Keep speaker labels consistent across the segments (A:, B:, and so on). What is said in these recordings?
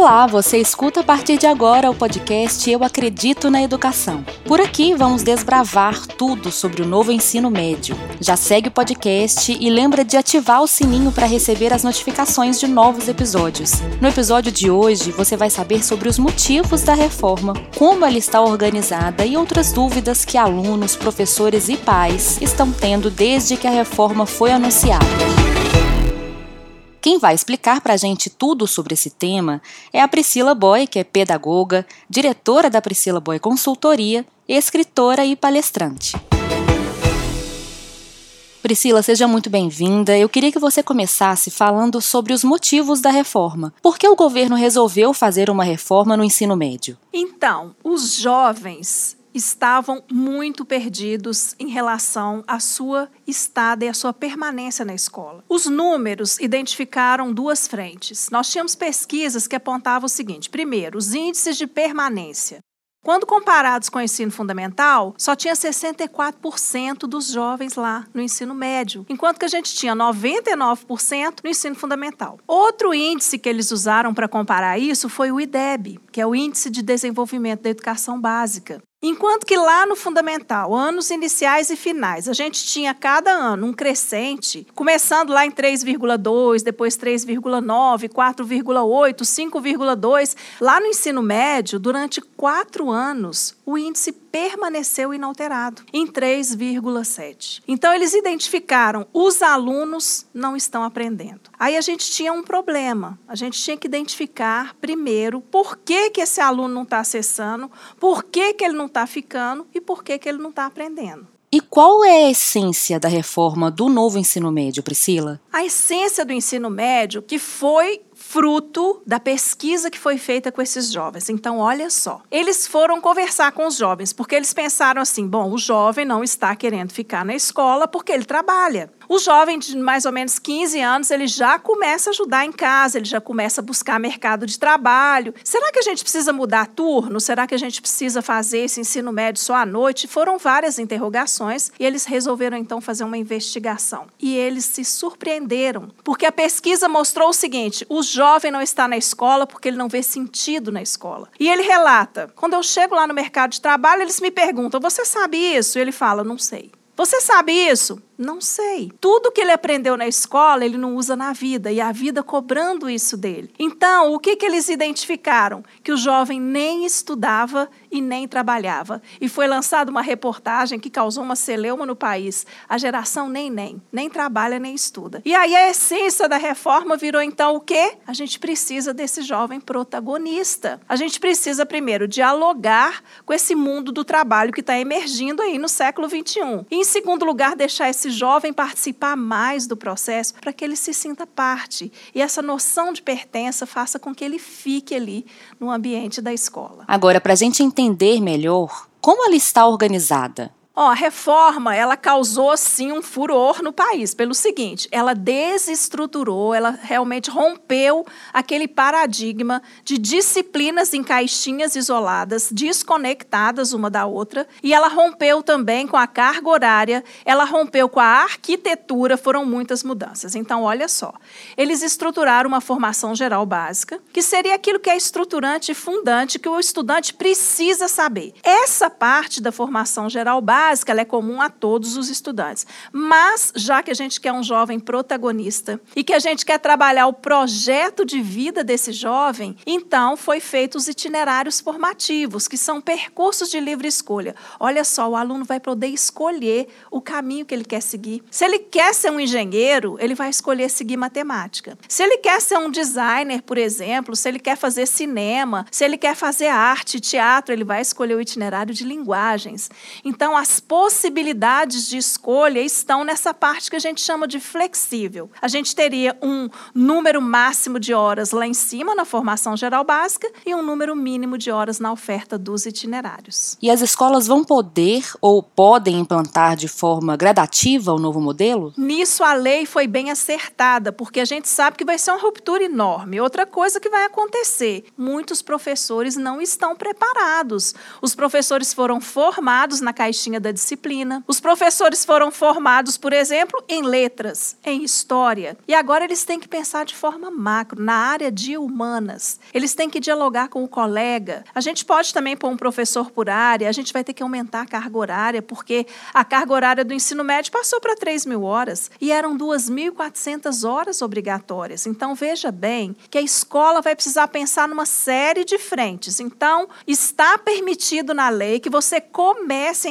A: Olá, você escuta a partir de agora o podcast Eu Acredito na Educação. Por aqui vamos desbravar tudo sobre o novo ensino médio. Já segue o podcast e lembra de ativar o sininho para receber as notificações de novos episódios. No episódio de hoje, você vai saber sobre os motivos da reforma, como ela está organizada e outras dúvidas que alunos, professores e pais estão tendo desde que a reforma foi anunciada. Quem vai explicar para a gente tudo sobre esse tema é a Priscila Boy, que é pedagoga, diretora da Priscila Boy Consultoria, escritora e palestrante. Priscila, seja muito bem-vinda. Eu queria que você começasse falando sobre os motivos da reforma. Por que o governo resolveu fazer uma reforma no ensino médio?
B: Então, os jovens estavam muito perdidos em relação à sua estada e à sua permanência na escola. Os números identificaram duas frentes. Nós tínhamos pesquisas que apontavam o seguinte: primeiro, os índices de permanência. Quando comparados com o ensino fundamental, só tinha 64% dos jovens lá no ensino médio, enquanto que a gente tinha 99% no ensino fundamental. Outro índice que eles usaram para comparar isso foi o IDEB, que é o Índice de Desenvolvimento da Educação Básica. Enquanto que lá no fundamental, anos iniciais e finais, a gente tinha cada ano um crescente, começando lá em 3,2, depois 3,9, 4,8, 5,2. Lá no ensino médio, durante quatro anos, o índice permaneceu inalterado, em 3,7. Então, eles identificaram os alunos não estão aprendendo. Aí a gente tinha um problema. A gente tinha que identificar primeiro por que, que esse aluno não está acessando, por que, que ele não está ficando e por que, que ele não está aprendendo.
A: E qual é a essência da reforma do novo ensino médio, Priscila?
B: A essência do ensino médio que foi fruto da pesquisa que foi feita com esses jovens. Então, olha só. Eles foram conversar com os jovens, porque eles pensaram assim: bom, o jovem não está querendo ficar na escola porque ele trabalha. O jovem de mais ou menos 15 anos, ele já começa a ajudar em casa, ele já começa a buscar mercado de trabalho. Será que a gente precisa mudar turno? Será que a gente precisa fazer esse ensino médio só à noite? Foram várias interrogações e eles resolveram então fazer uma investigação. E eles se surpreenderam, porque a pesquisa mostrou o seguinte: o jovem não está na escola porque ele não vê sentido na escola. E ele relata: quando eu chego lá no mercado de trabalho, eles me perguntam: você sabe isso? E ele fala: não sei. Você sabe isso? Não sei. Tudo que ele aprendeu na escola, ele não usa na vida, e a vida cobrando isso dele. Então, o que, que eles identificaram? Que o jovem nem estudava e nem trabalhava. E foi lançada uma reportagem que causou uma celeuma no país. A geração nem nem, nem trabalha nem estuda. E aí a essência da reforma virou então o quê? A gente precisa desse jovem protagonista. A gente precisa primeiro dialogar com esse mundo do trabalho que está emergindo aí no século 21. E em segundo lugar, deixar esse jovem participar mais do processo para que ele se sinta parte e essa noção de pertença faça com que ele fique ali no ambiente da escola.
A: Agora, para a gente entender melhor como ela está organizada,
B: Ó, a reforma, ela causou sim um furor no país, pelo seguinte, ela desestruturou, ela realmente rompeu aquele paradigma de disciplinas em caixinhas isoladas, desconectadas uma da outra, e ela rompeu também com a carga horária, ela rompeu com a arquitetura, foram muitas mudanças. Então, olha só, eles estruturaram uma formação geral básica, que seria aquilo que é estruturante e fundante que o estudante precisa saber. Essa parte da formação geral básica básica ela é comum a todos os estudantes. Mas, já que a gente quer um jovem protagonista e que a gente quer trabalhar o projeto de vida desse jovem, então foi feitos os itinerários formativos, que são percursos de livre escolha. Olha só, o aluno vai poder escolher o caminho que ele quer seguir. Se ele quer ser um engenheiro, ele vai escolher seguir matemática. Se ele quer ser um designer, por exemplo, se ele quer fazer cinema, se ele quer fazer arte, teatro, ele vai escolher o itinerário de linguagens. Então, possibilidades de escolha estão nessa parte que a gente chama de flexível. A gente teria um número máximo de horas lá em cima, na formação geral básica, e um número mínimo de horas na oferta dos itinerários.
A: E as escolas vão poder ou podem implantar de forma gradativa o novo modelo?
B: Nisso a lei foi bem acertada, porque a gente sabe que vai ser uma ruptura enorme. Outra coisa que vai acontecer: muitos professores não estão preparados. Os professores foram formados na caixinha da disciplina. Os professores foram formados, por exemplo, em letras, em história. E agora eles têm que pensar de forma macro, na área de humanas. Eles têm que dialogar com o colega. A gente pode também pôr um professor por área, a gente vai ter que aumentar a carga horária, porque a carga horária do ensino médio passou para 3 mil horas e eram 2.400 horas obrigatórias. Então, veja bem que a escola vai precisar pensar numa série de frentes. Então, está permitido na lei que você comece a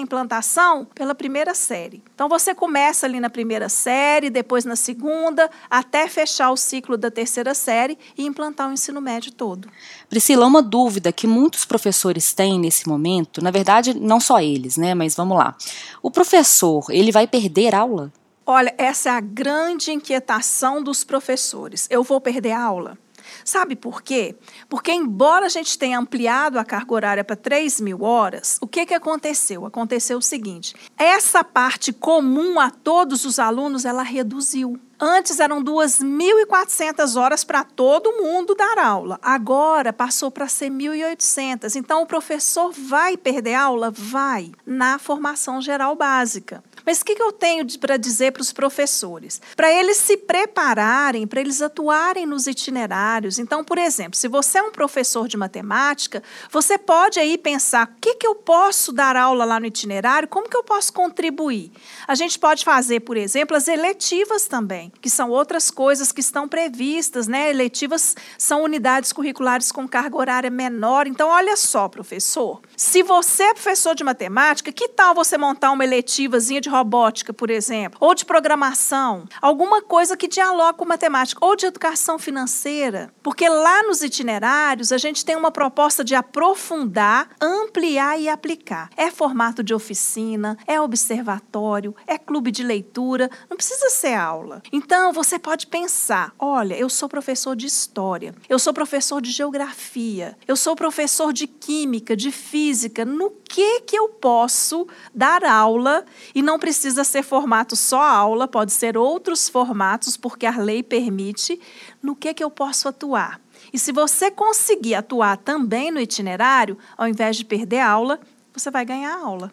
B: pela primeira série. Então, você começa ali na primeira série, depois na segunda, até fechar o ciclo da terceira série e implantar o ensino médio todo.
A: Priscila, uma dúvida que muitos professores têm nesse momento, na verdade, não só eles, né? Mas vamos lá. O professor, ele vai perder aula?
B: Olha, essa é a grande inquietação dos professores. Eu vou perder aula? Sabe por quê? Porque, embora a gente tenha ampliado a carga horária para 3 mil horas, o que, que aconteceu? Aconteceu o seguinte: essa parte comum a todos os alunos, ela reduziu. Antes eram 2.400 horas para todo mundo dar aula. Agora passou para ser 1.800. Então o professor vai perder aula? Vai, na formação geral básica. Mas o que, que eu tenho para dizer para os professores? Para eles se prepararem, para eles atuarem nos itinerários. Então, por exemplo, se você é um professor de matemática, você pode aí pensar: o que, que eu posso dar aula lá no itinerário? Como que eu posso contribuir? A gente pode fazer, por exemplo, as eletivas também, que são outras coisas que estão previstas, né? Eletivas são unidades curriculares com carga horária menor. Então, olha só, professor. Se você é professor de matemática, que tal você montar uma eletivazinha de robótica, por exemplo, ou de programação, alguma coisa que dialogue com matemática, ou de educação financeira, porque lá nos itinerários a gente tem uma proposta de aprofundar, ampliar e aplicar. É formato de oficina, é observatório, é clube de leitura, não precisa ser aula. Então você pode pensar: olha, eu sou professor de história, eu sou professor de geografia, eu sou professor de química, de física, no que que eu posso dar aula e não precisa ser formato só aula, pode ser outros formatos, porque a lei permite, no que, que eu posso atuar. E se você conseguir atuar também no itinerário, ao invés de perder aula, você vai ganhar aula.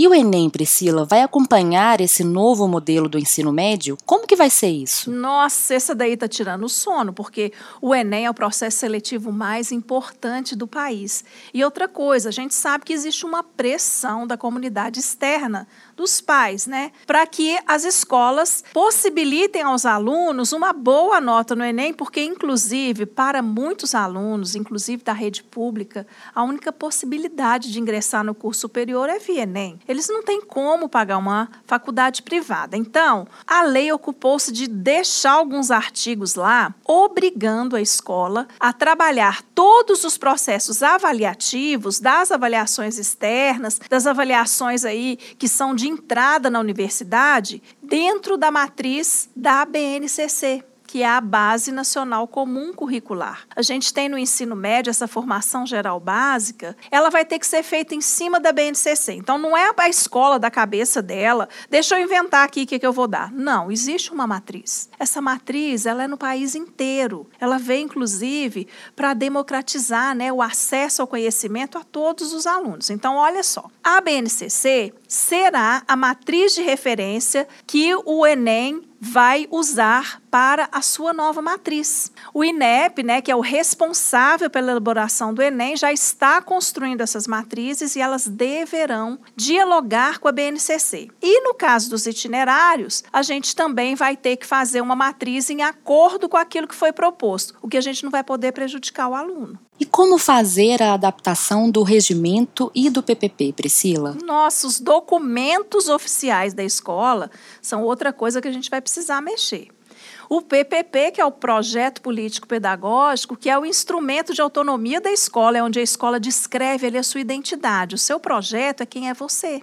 A: E o Enem, Priscila, vai acompanhar esse novo modelo do ensino médio? Como que vai ser isso?
B: Nossa, essa daí está tirando o sono, porque o Enem é o processo seletivo mais importante do país. E outra coisa, a gente sabe que existe uma pressão da comunidade externa, dos pais, né? Para que as escolas possibilitem aos alunos uma boa nota no Enem, porque, inclusive, para muitos alunos, inclusive da rede pública, a única possibilidade de ingressar no curso superior é via Enem eles não têm como pagar uma faculdade privada. Então, a lei ocupou-se de deixar alguns artigos lá, obrigando a escola a trabalhar todos os processos avaliativos, das avaliações externas, das avaliações aí que são de entrada na universidade, dentro da matriz da BNCC que é a Base Nacional Comum Curricular. A gente tem no ensino médio essa formação geral básica, ela vai ter que ser feita em cima da BNCC. Então, não é a escola da cabeça dela, deixa eu inventar aqui o que, que eu vou dar. Não, existe uma matriz. Essa matriz, ela é no país inteiro. Ela vem, inclusive, para democratizar né, o acesso ao conhecimento a todos os alunos. Então, olha só, a BNCC será a matriz de referência que o Enem vai usar para a sua nova matriz. O INEP, né, que é o responsável pela elaboração do Enem, já está construindo essas matrizes e elas deverão dialogar com a BNCC. E no caso dos itinerários, a gente também vai ter que fazer uma matriz em acordo com aquilo que foi proposto, o que a gente não vai poder prejudicar o aluno.
A: E como fazer a adaptação do regimento e do PPP, Priscila?
B: Nossos documentos oficiais da escola são outra coisa que a gente vai precisar mexer. O PPP, que é o Projeto Político Pedagógico, que é o instrumento de autonomia da escola, é onde a escola descreve ali a sua identidade. O seu projeto é quem é você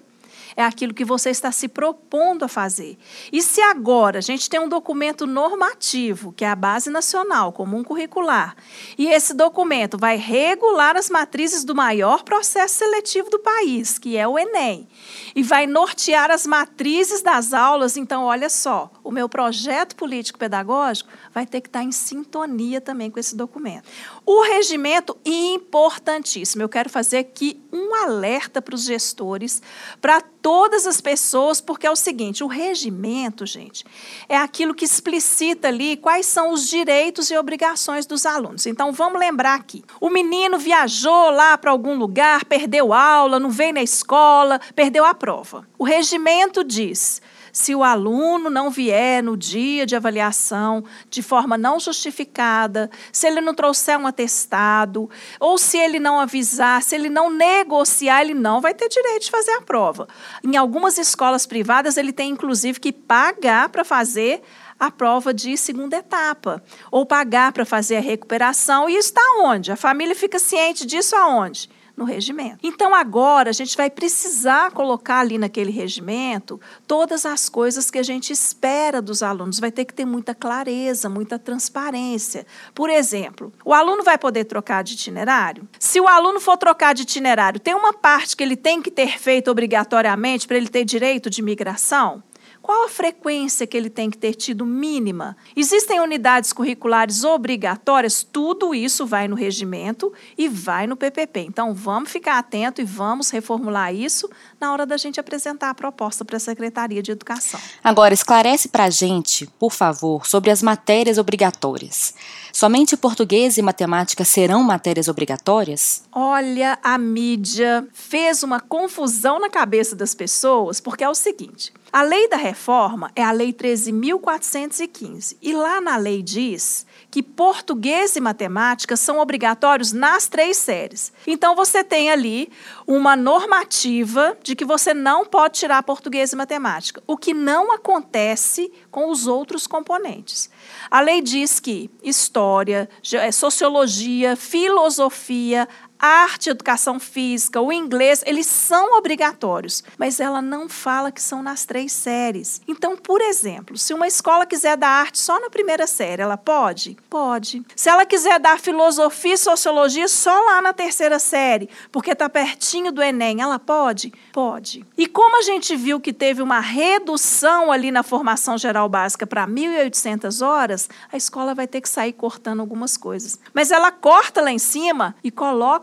B: é aquilo que você está se propondo a fazer. E se agora a gente tem um documento normativo, que é a Base Nacional Comum Curricular, e esse documento vai regular as matrizes do maior processo seletivo do país, que é o Enem, e vai nortear as matrizes das aulas, então olha só, o meu projeto político-pedagógico vai ter que estar em sintonia também com esse documento. O regimento, importantíssimo. Eu quero fazer aqui um alerta para os gestores, para todas as pessoas, porque é o seguinte: o regimento, gente, é aquilo que explicita ali quais são os direitos e obrigações dos alunos. Então, vamos lembrar aqui: o menino viajou lá para algum lugar, perdeu aula, não veio na escola, perdeu a prova. O regimento diz se o aluno não vier no dia de avaliação de forma não justificada, se ele não trouxer um atestado, ou se ele não avisar, se ele não negociar, ele não vai ter direito de fazer a prova. Em algumas escolas privadas, ele tem inclusive que pagar para fazer a prova de segunda etapa, ou pagar para fazer a recuperação. E está onde? A família fica ciente disso aonde? No regimento. Então agora a gente vai precisar colocar ali naquele regimento todas as coisas que a gente espera dos alunos. Vai ter que ter muita clareza, muita transparência. Por exemplo, o aluno vai poder trocar de itinerário? Se o aluno for trocar de itinerário, tem uma parte que ele tem que ter feito obrigatoriamente para ele ter direito de migração? Qual a frequência que ele tem que ter tido mínima? Existem unidades curriculares obrigatórias? Tudo isso vai no regimento e vai no PPP. Então, vamos ficar atento e vamos reformular isso na hora da gente apresentar a proposta para a Secretaria de Educação.
A: Agora, esclarece para a gente, por favor, sobre as matérias obrigatórias. Somente português e matemática serão matérias obrigatórias?
B: Olha, a mídia fez uma confusão na cabeça das pessoas, porque é o seguinte: a lei da reforma é a Lei 13.415. E lá na lei diz que português e matemática são obrigatórios nas três séries. Então você tem ali uma normativa de que você não pode tirar português e matemática, o que não acontece com os outros componentes. A lei diz que história, eh, sociologia, filosofia, arte, educação física, o inglês, eles são obrigatórios, mas ela não fala que são nas três séries. Então, por exemplo, se uma escola quiser dar arte só na primeira série, ela pode? Pode. Se ela quiser dar filosofia e sociologia só lá na terceira série, porque está pertinho do Enem, ela pode? Pode. E como a gente viu que teve uma redução ali na formação geral básica para 1.800 horas, a escola vai ter que sair cortando algumas coisas. Mas ela corta lá em cima e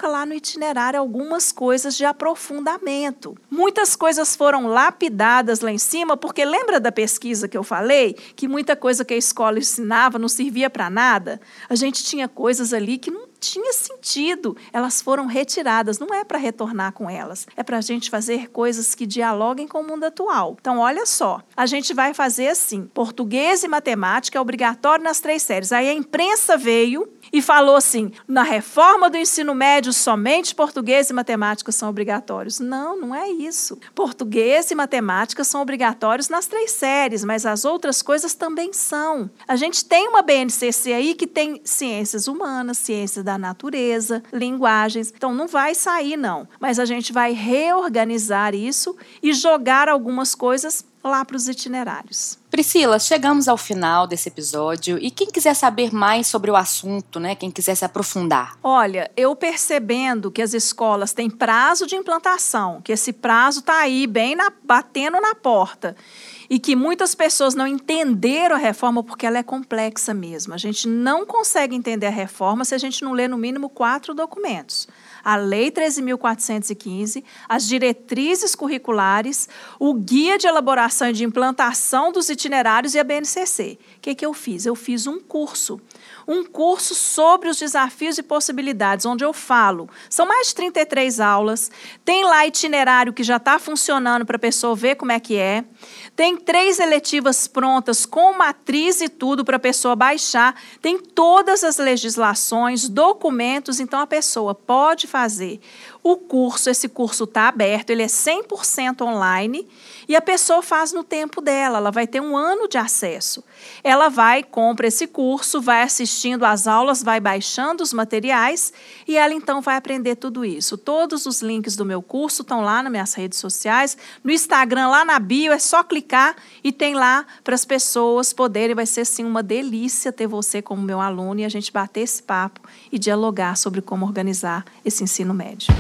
B: coloca lá no itinerário algumas coisas de aprofundamento. Muitas coisas foram lapidadas lá em cima, porque lembra da pesquisa que eu falei? Que muita coisa que a escola ensinava não servia para nada? A gente tinha coisas ali que não tinha sentido. Elas foram retiradas. Não é para retornar com elas. É para a gente fazer coisas que dialoguem com o mundo atual. Então, olha só. A gente vai fazer assim: português e matemática é obrigatório nas três séries. Aí a imprensa veio e falou assim: na reforma do ensino médio, somente português e matemática são obrigatórios. Não, não é isso. Português e matemática são obrigatórios nas três séries, mas as outras coisas também são. A gente tem uma BNCC aí que tem ciências humanas, ciências da natureza, linguagens. Então não vai sair, não. Mas a gente vai reorganizar isso e jogar algumas coisas lá para os itinerários.
A: Priscila, chegamos ao final desse episódio e quem quiser saber mais sobre o assunto, né, quem quiser se aprofundar.
B: Olha, eu percebendo que as escolas têm prazo de implantação, que esse prazo está aí bem na, batendo na porta e que muitas pessoas não entenderam a reforma porque ela é complexa mesmo. A gente não consegue entender a reforma se a gente não lê no mínimo quatro documentos a Lei 13.415, as diretrizes curriculares, o Guia de Elaboração e de Implantação dos Itinerários e a BNCC. O que, que eu fiz? Eu fiz um curso um curso sobre os desafios e possibilidades, onde eu falo. São mais de 33 aulas. Tem lá itinerário que já está funcionando para a pessoa ver como é que é. Tem três eletivas prontas com matriz e tudo para a pessoa baixar. Tem todas as legislações, documentos, então a pessoa pode fazer o curso. Esse curso está aberto, ele é 100% online e a pessoa faz no tempo dela. Ela vai ter um ano de acesso. Ela vai, compra esse curso, vai assistindo às aulas, vai baixando os materiais e ela então vai aprender tudo isso. Todos os links do meu curso estão lá nas minhas redes sociais, no Instagram, lá na bio, é só clicar e tem lá para as pessoas poderem. Vai ser sim uma delícia ter você como meu aluno e a gente bater esse papo e dialogar sobre como organizar esse ensino médio.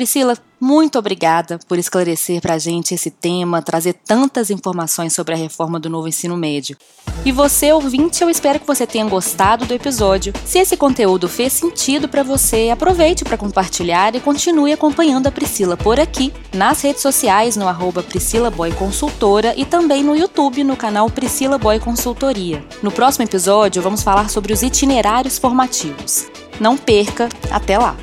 A: Priscila, muito obrigada por esclarecer para a gente esse tema, trazer tantas informações sobre a reforma do novo ensino médio. E você, ouvinte, eu espero que você tenha gostado do episódio. Se esse conteúdo fez sentido para você, aproveite para compartilhar e continue acompanhando a Priscila por aqui, nas redes sociais, no arroba Priscila Boy Consultora e também no YouTube, no canal Priscila Boy Consultoria. No próximo episódio, vamos falar sobre os itinerários formativos. Não perca, até lá!